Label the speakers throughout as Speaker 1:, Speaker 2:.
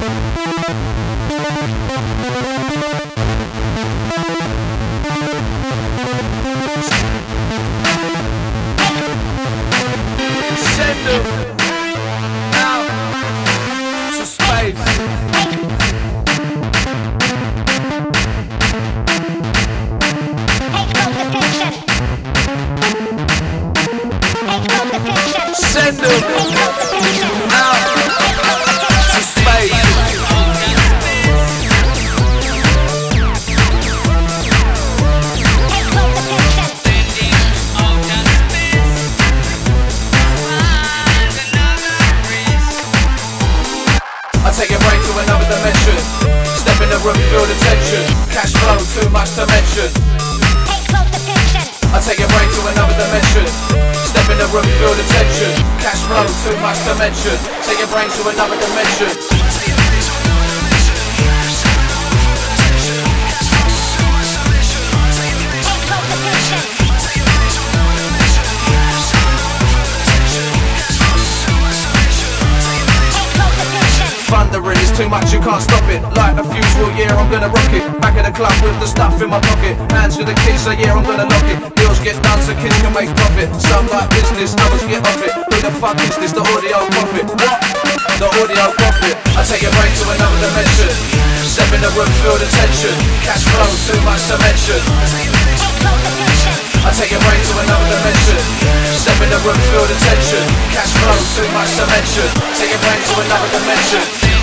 Speaker 1: Thank you.
Speaker 2: Mention. I take your brain to another dimension. Step in the room, feel the tension. Cash flow, too much to mention. Take your brain to another dimension. Too much, you can't stop it. Like a fuse, well, yeah, I'm gonna rock it. Back of the club with the stuff in my pocket. Hands to the keys, so yeah, I'm gonna lock it. Deals get done so kids can make profit. Some like business, others get off it. Who the fuck is this? The audio profit. What? The audio profit. I take your brain to another dimension. Step in the room, feel the tension. Cash flow, too much to mention. I take your brain to another dimension. Step in the room, feel the tension. Cash flow, too much to mention. Take your brain to another dimension.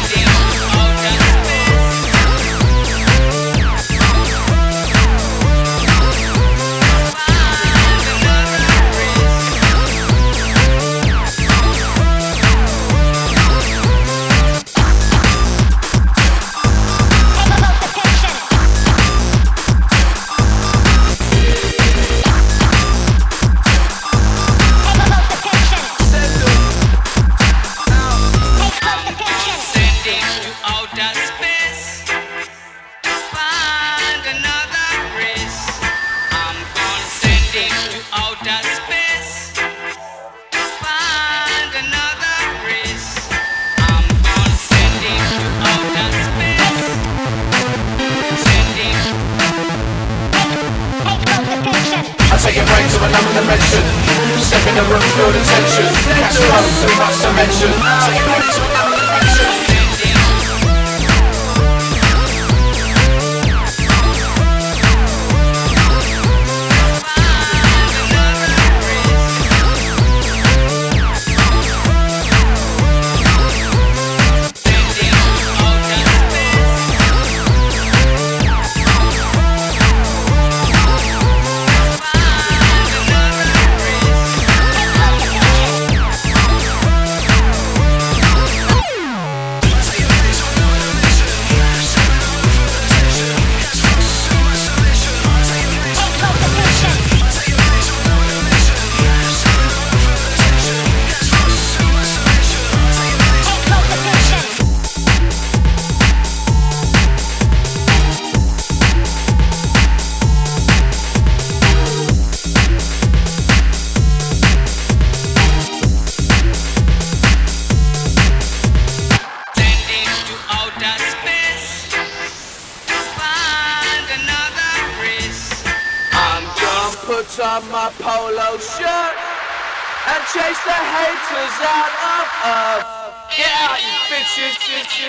Speaker 2: Room, feel the tension. Too much to mention. Take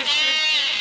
Speaker 2: bitches!